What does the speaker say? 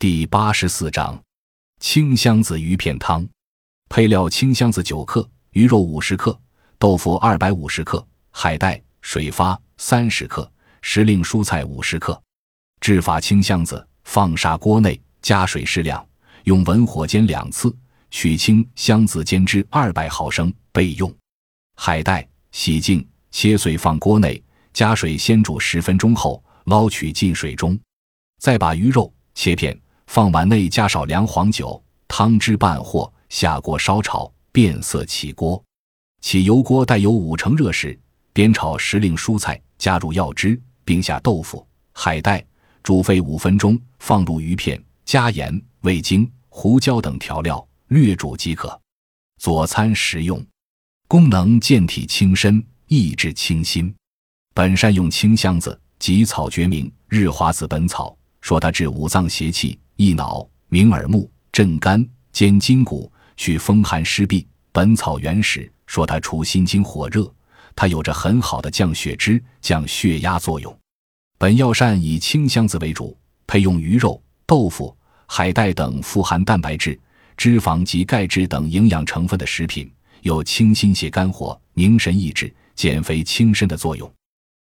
第八十四章，青香子鱼片汤。配料：青香子九克，鱼肉五十克，豆腐二百五十克，海带、水发三十克，时令蔬菜五十克。制法：青香子放砂锅内，加水适量，用文火煎两次，取青香子煎汁二百毫升备用。海带洗净切碎放锅内，加水先煮十分钟后捞取进水中，再把鱼肉切片。放碗内加少量黄酒，汤汁拌和，下锅烧炒，变色起锅。起油锅待油五成热时，煸炒时令蔬菜，加入药汁，并下豆腐、海带，煮沸五分钟，放入鱼片，加盐、味精、胡椒等调料，略煮即可。佐餐食用。功能：健体清身，益智清心。本善用清香子，及草决明《日华子本草》，说它治五脏邪气。益脑、明耳目、镇肝、兼筋骨、祛风寒湿痹。本草原始说它除心经火热，它有着很好的降血脂、降血压作用。本药膳以清香子为主，配用鱼肉、豆腐、海带等富含蛋白质、脂肪及钙质等营养成分的食品，有清心泻肝火、凝神益智、减肥清身的作用。